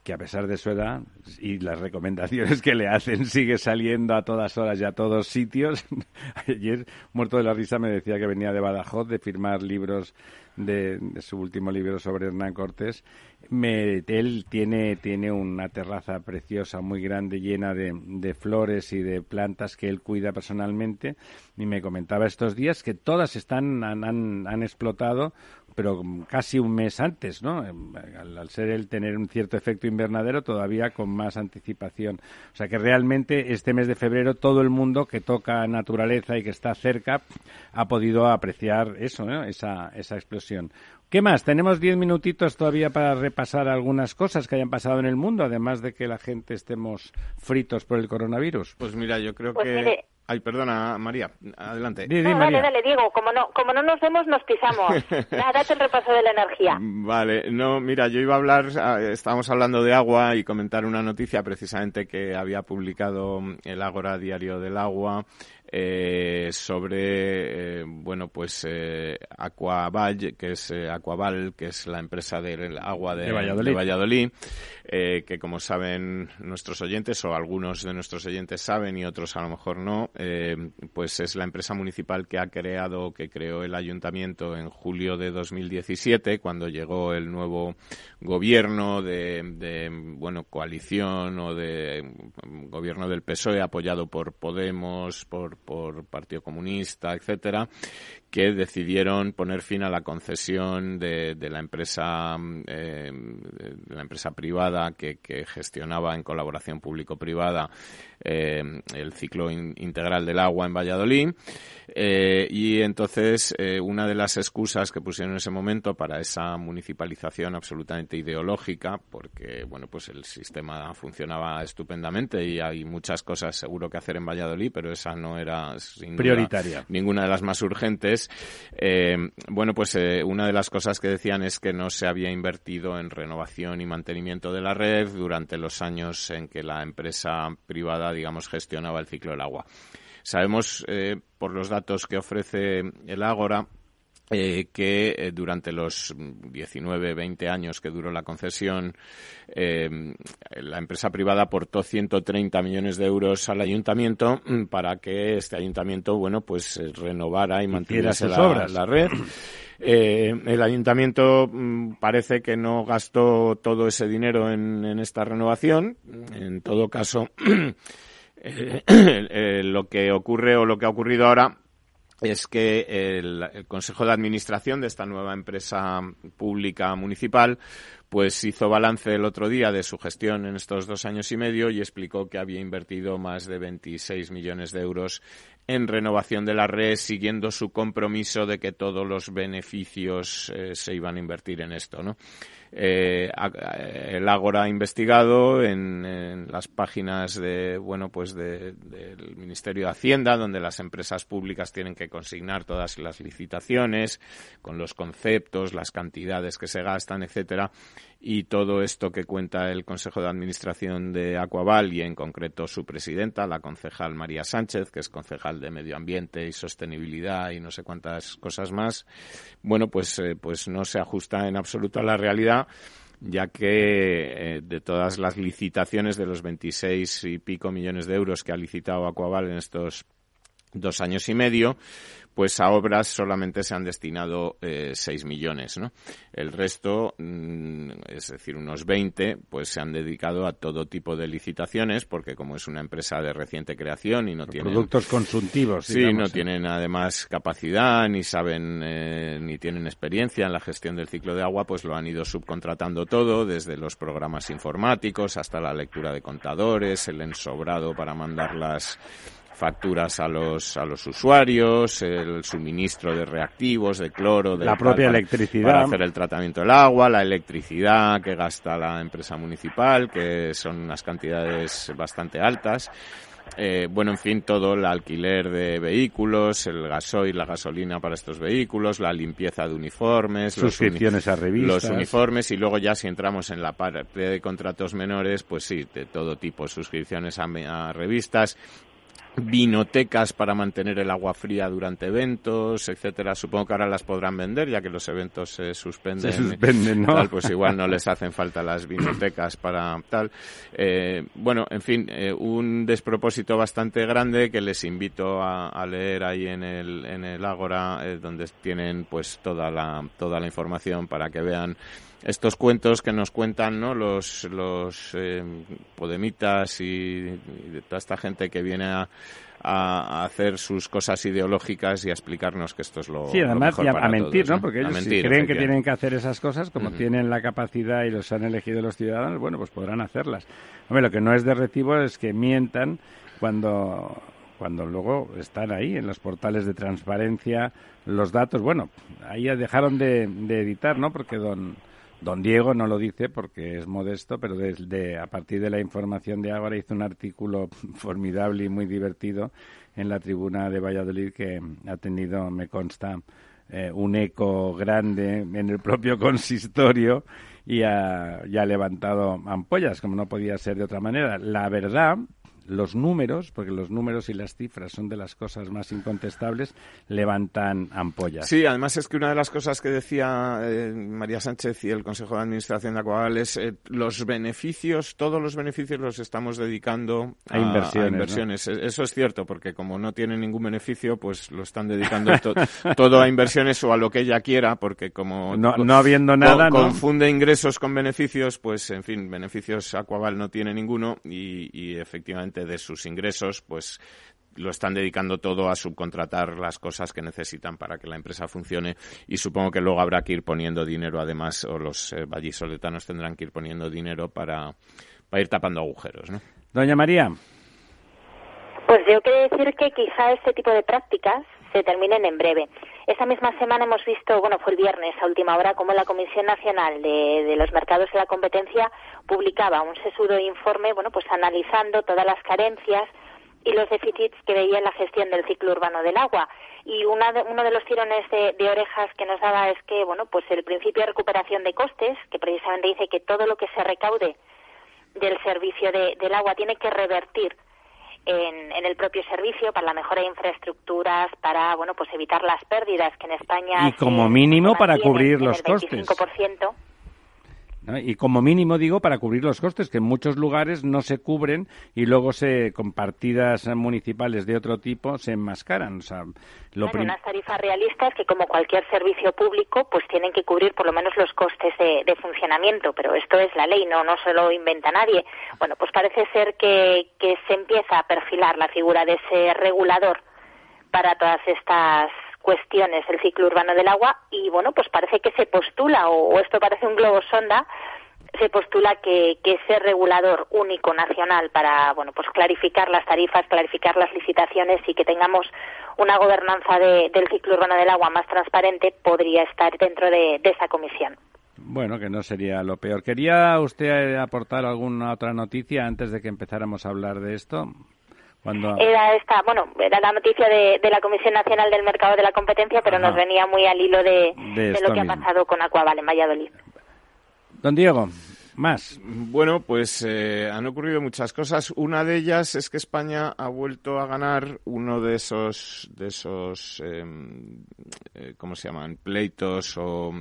que a pesar de su edad y las recomendaciones que le hacen, sigue saliendo a todas horas y a todos sitios. Ayer, muerto de la risa, me decía que venía de Badajoz de firmar libros de, su último libro sobre Hernán Cortés. Me, él tiene, tiene una terraza preciosa, muy grande, llena de, de flores y de plantas que él cuida personalmente. Y me comentaba estos días que todas están, han, han explotado pero casi un mes antes, ¿no? Al, ser el tener un cierto efecto invernadero, todavía con más anticipación. O sea que realmente este mes de febrero todo el mundo que toca naturaleza y que está cerca ha podido apreciar eso, ¿no? esa, esa explosión. ¿Qué más? Tenemos diez minutitos todavía para repasar algunas cosas que hayan pasado en el mundo, además de que la gente estemos fritos por el coronavirus. Pues mira, yo creo pues que... Ay, perdona, María, adelante. no, Dale, dale, Diego, como no, como no nos vemos, nos pisamos. date el repaso de la energía. Vale, no, mira, yo iba a hablar, ah, estábamos hablando de agua y comentar una noticia precisamente que había publicado el Ágora Diario del Agua eh, sobre eh, bueno pues eh, Aquaval que es eh, Aquaval que es la empresa del agua de, Valladolid, eh, que como saben nuestros oyentes o algunos de nuestros oyentes saben y otros a lo mejor no pues es la empresa municipal que ha creado que creó el ayuntamiento en julio de 2017 cuando llegó el nuevo gobierno de, de bueno coalición o de gobierno del PSOE apoyado por Podemos por por Partido Comunista, etcétera, que decidieron poner fin a la concesión de, la empresa eh, de la empresa privada que, gestionaba en colaboración público-privada eh, el ciclo integral del agua en Valladolid. Eh, y entonces una de las excusas que pusieron en ese momento para esa municipalización absolutamente ideológica porque bueno pues el sistema funcionaba estupendamente y hay muchas cosas seguro que hacer en Valladolid pero esa no era prioritaria ninguna de las más urgentes eh, bueno, pues eh, una de las cosas que decían es que no se había invertido en renovación y mantenimiento de la red durante los años en que la empresa privada, digamos, gestionaba el ciclo del agua. Sabemos eh, por los datos que ofrece el Ágora eh, que eh, durante los 19, 20 años que duró la concesión, eh, la empresa privada aportó 130 millones de euros al ayuntamiento mm, para que este ayuntamiento, bueno, pues renovara y mantuviese la, la, red. el ayuntamiento mm, parece que no gastó todo ese dinero en, en esta renovación. En todo caso, lo que ocurre o lo que ha ocurrido ahora es que el, Consejo de Administración de esta nueva empresa pública municipal pues hizo balance el otro día de su gestión en estos dos años y medio y explicó que había invertido más de 26 millones de euros en renovación de la red, siguiendo su compromiso de que todos los beneficios eh, se iban a invertir en esto, ¿no? Eh, el Ágora ha investigado en, las páginas de, bueno, pues del Ministerio de Hacienda, donde las empresas públicas tienen que consignar todas las licitaciones, con los conceptos, las cantidades que se gastan, etcétera y todo esto que cuenta el Consejo de Administración de Aquaval y en concreto su presidenta, la concejal María Sánchez, que es concejal de Medio Ambiente y Sostenibilidad y no sé cuántas cosas más, bueno, pues, eh, pues no se ajusta en absoluto a la realidad ya que eh, de todas las licitaciones de los 26 y pico millones de euros que ha licitado Aquaval en estos dos años y medio, pues a obras solamente se han destinado eh, 6 millones, ¿no? El resto, mm, es decir, unos 20, pues se han dedicado a todo tipo de licitaciones, porque como es una empresa de reciente creación y no tienen... Productos consultivos, Sí, no tienen además capacidad, ni saben, eh, ni tienen experiencia en la gestión del ciclo de agua, pues lo han ido subcontratando todo, desde los programas informáticos hasta la lectura de contadores, el ensobrado para mandar las facturas a los a los usuarios, el suministro de reactivos, de cloro, de la propia para, electricidad para hacer el tratamiento del agua, la electricidad que gasta la empresa municipal, que son unas cantidades bastante altas. Eh, bueno, en fin, todo el alquiler de vehículos, el gasoil, la gasolina para estos vehículos, la limpieza de uniformes, suscripciones los a revistas, los uniformes y luego ya si entramos en la parte de contratos menores, pues sí, de todo tipo, suscripciones a, a revistas, vinotecas para mantener el agua fría durante eventos, etcétera. Supongo que ahora las podrán vender ya que los eventos se suspenden. Se suspenden, ¿no? Tal, pues igual no les hacen falta las vinotecas para tal. Eh, bueno, en fin, eh, un despropósito bastante grande que les invito a, a leer ahí en el en el Ágora, eh, donde tienen pues toda la toda la información para que vean estos cuentos que nos cuentan ¿no? los, los eh, podemitas y, y, de toda esta gente que viene a, a, hacer sus cosas ideológicas y a explicarnos que esto es lo, sí, además, lo mejor y a, para a mentir, todos, ¿no? Porque ellos mentir, si creen que tienen que hacer esas cosas, como uh -huh. tienen la capacidad y los han elegido los ciudadanos, bueno, pues podrán hacerlas. Hombre, lo que no es de recibo es que mientan cuando cuando luego están ahí en los portales de transparencia los datos. Bueno, ahí ya dejaron de, de editar, ¿no? Porque don Don Diego no lo dice porque es modesto, pero desde a partir de la información de Ágora hizo un artículo formidable y muy divertido en la tribuna de Valladolid que ha tenido, me consta, eh, un eco grande en el propio consistorio y ha, y ha levantado ampollas, como no podía ser de otra manera. La verdad los números, porque los números y las cifras son de las cosas más incontestables, levantan ampollas. Sí, además es que una de las cosas que decía eh, María Sánchez y el Consejo de Administración de Acuagal es eh, los beneficios, todos los beneficios los estamos dedicando a, a inversiones. A inversiones. ¿no? Eso es cierto, porque como no tienen ningún beneficio, pues lo están dedicando to todo a inversiones o a lo que ella quiera, porque como no, no habiendo nada, co confunde ingresos con beneficios, pues en fin, beneficios Acuaval no tiene ninguno y, y efectivamente de sus ingresos, pues lo están dedicando todo a subcontratar las cosas que necesitan para que la empresa funcione y supongo que luego habrá que ir poniendo dinero además o los eh, vallisoletanos tendrán que ir poniendo dinero para, para ir tapando agujeros, ¿no? Doña María. Pues yo quiero decir que quizá este tipo de prácticas se terminen en breve. Esta misma semana hemos visto, bueno, fue el viernes a última hora, como la Comisión Nacional de, los Mercados y la Competencia publicaba un sesudo informe, bueno, pues analizando todas las carencias y los déficits que veía en la gestión del ciclo urbano del agua. Y una de, uno de los tirones de, de, orejas que nos daba es que, bueno, pues el principio de recuperación de costes, que precisamente dice que todo lo que se recaude del servicio de, del agua tiene que revertir en, en, el propio servicio para la mejora de infraestructuras, para bueno pues evitar las pérdidas que en España y como mínimo para cubrir los costes. ¿No? Y como mínimo, digo, para cubrir los costes, que en muchos lugares no se cubren y luego se con partidas municipales de otro tipo se enmascaran. O sea, lo claro, unas tarifas realistas que, como cualquier servicio público, pues tienen que cubrir por lo menos los costes de, de funcionamiento. Pero esto es la ley, no, no se lo inventa nadie. Bueno, pues parece ser que, que se empieza a perfilar la figura de ese regulador para todas estas cuestiones el ciclo urbano del agua y bueno pues parece que se postula o, esto parece un globo sonda se postula que, que, ese regulador único nacional para bueno pues clarificar las tarifas clarificar las licitaciones y que tengamos una gobernanza de, del ciclo urbano del agua más transparente podría estar dentro de, de esa comisión bueno, que no sería lo peor. ¿Quería usted aportar alguna otra noticia antes de que empezáramos a hablar de esto? Cuando... Era esta, bueno, era la noticia de, de, la Comisión Nacional del Mercado de la Competencia, pero Ajá. nos venía muy al hilo de, de, de lo que mismo. ha pasado con Aquaval en Valladolid. Don Diego. Más. Bueno, pues eh, han ocurrido muchas cosas. Una de ellas es que España ha vuelto a ganar uno de esos, de esos, em, eh, ¿cómo se llaman? Pleitos o,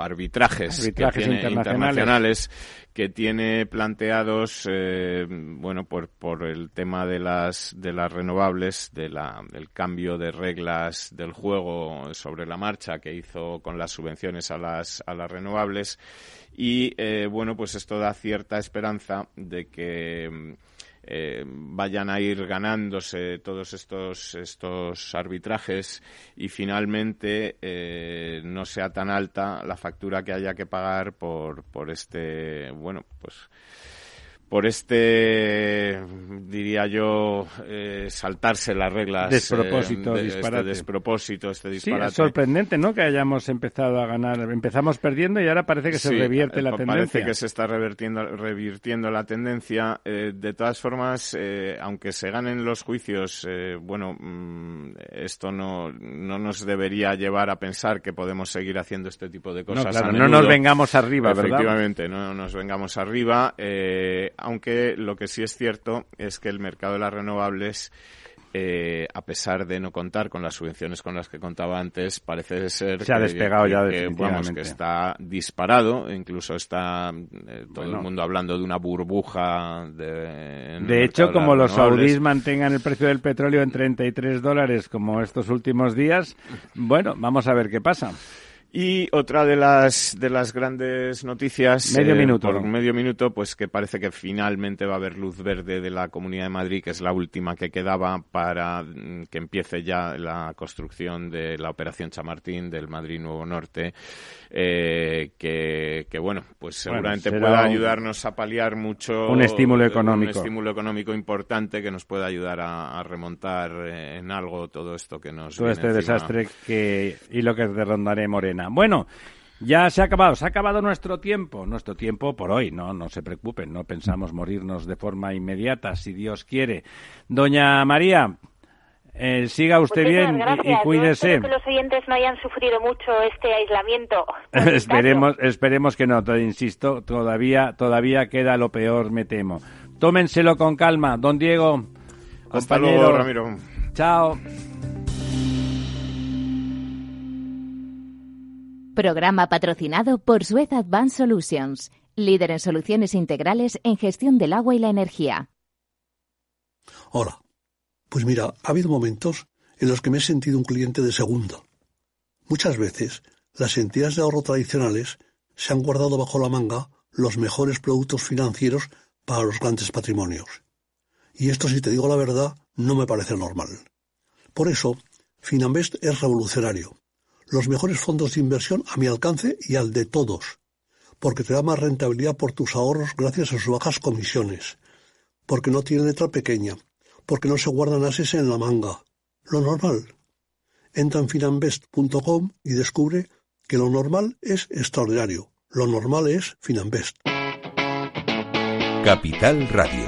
arbitrajes, internacionales. que tiene planteados, eh, bueno, por, por el tema de las, de las renovables, de la, del cambio de reglas del juego sobre la marcha que hizo con las subvenciones a las, a las renovables y bueno, pues esto da cierta esperanza de que eh, vayan a ir ganándose todos estos, estos arbitrajes y finalmente eh, no sea tan alta la factura que haya que pagar por, por este, bueno, pues por este, diría yo, eh, saltarse las reglas. Despropósito, eh, disparate. Este despropósito, este disparate. Sí, es sorprendente, ¿no? Que hayamos empezado a ganar. Empezamos perdiendo y ahora parece que se revierte la tendencia. Parece que se está revirtiendo, revirtiendo la tendencia. Eh, de todas formas, aunque se ganen los juicios, bueno, mm, esto no, no nos debería llevar a pensar que podemos seguir haciendo este tipo de cosas. No, claro, no nos vengamos arriba, ¿verdad? Efectivamente, no nos vengamos arriba. Eh, aunque lo que sí es cierto es que el mercado de las renovables eh, a pesar de no contar con las subvenciones con las que contaba antes, parece ser se ha despegado ya que, que está disparado, incluso está eh, todo el mundo hablando de una burbuja de. De hecho, como los saudíes mantengan el precio del petróleo en 33 dólares como estos últimos días, bueno, vamos a ver qué pasa. Y otra de las, de las grandes noticias. Medio eh, minuto. Por medio minuto, pues que parece que finalmente va a haber luz verde de la Comunidad de Madrid, que es la última que quedaba para mm, que empiece ya la construcción de la Operación Chamartín del Madrid Nuevo Norte. Eh, que, que, bueno, pues seguramente pueda ayudarnos a paliar mucho. Un estímulo económico. Un estímulo económico importante que nos pueda ayudar a, remontar en algo todo esto que nos. Todo este desastre que, y lo que de Rondaré Bueno. Ya se ha acabado, se ha acabado nuestro tiempo, nuestro tiempo por hoy, no, no se preocupen, no pensamos morirnos de forma inmediata, si Dios quiere. Doña María, eh, siga usted bien y, cuídese. espero que los oyentes no hayan sufrido mucho este aislamiento. esperemos, esperemos que no. Insisto, todavía, todavía queda lo peor, me temo. Tómenselo con calma, don Diego. Hasta luego, Ramiro. Chao. Programa patrocinado por Suez Advanced Solutions, líder en soluciones integrales en gestión del agua y la energía. Hola. Pues mira, ha habido momentos en los que me he sentido un cliente de segunda. Muchas veces, las entidades de ahorro tradicionales se han guardado bajo la manga los mejores productos financieros para los grandes patrimonios. Y esto, si te digo la verdad, no me parece normal. Por eso, Finambest es revolucionario. Los mejores fondos de inversión a mi alcance y al de todos. Porque te da más rentabilidad por tus ahorros gracias a sus bajas comisiones. Porque no tiene letra pequeña porque no se guardan ases en la manga. Lo normal. Entra en finambest.com y descubre que lo normal es extraordinario. Lo normal es Finambest. Capital Radio.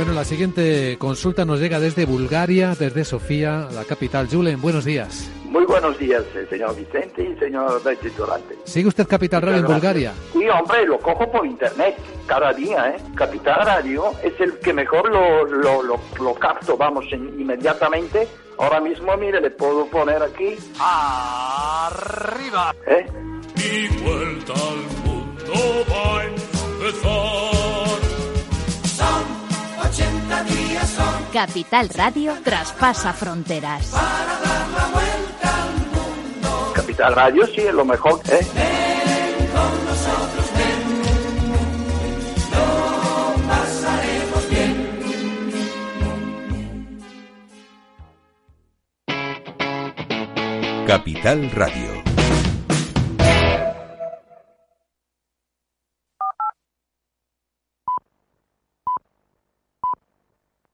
Bueno, la siguiente consulta nos llega desde Bulgaria, desde Sofía, la capital. Julen, buenos días. Muy buenos días, eh, señor Vicente y señor Durante. ¿Sigue usted Capital Radio en Bulgaria? Sí, hombre, lo cojo por internet cada día, ¿eh? Capital Radio es el que mejor lo, lo, lo, capto, vamos, inmediatamente. Ahora mismo, mire, le puedo poner aquí. ¡Arriba! ¿Eh? Y vuelta al mundo va a empezar. Capital Radio traspasa fronteras. Capital Radio sí es lo mejor, ¿eh? con nosotros, Lo pasaremos bien. Capital Radio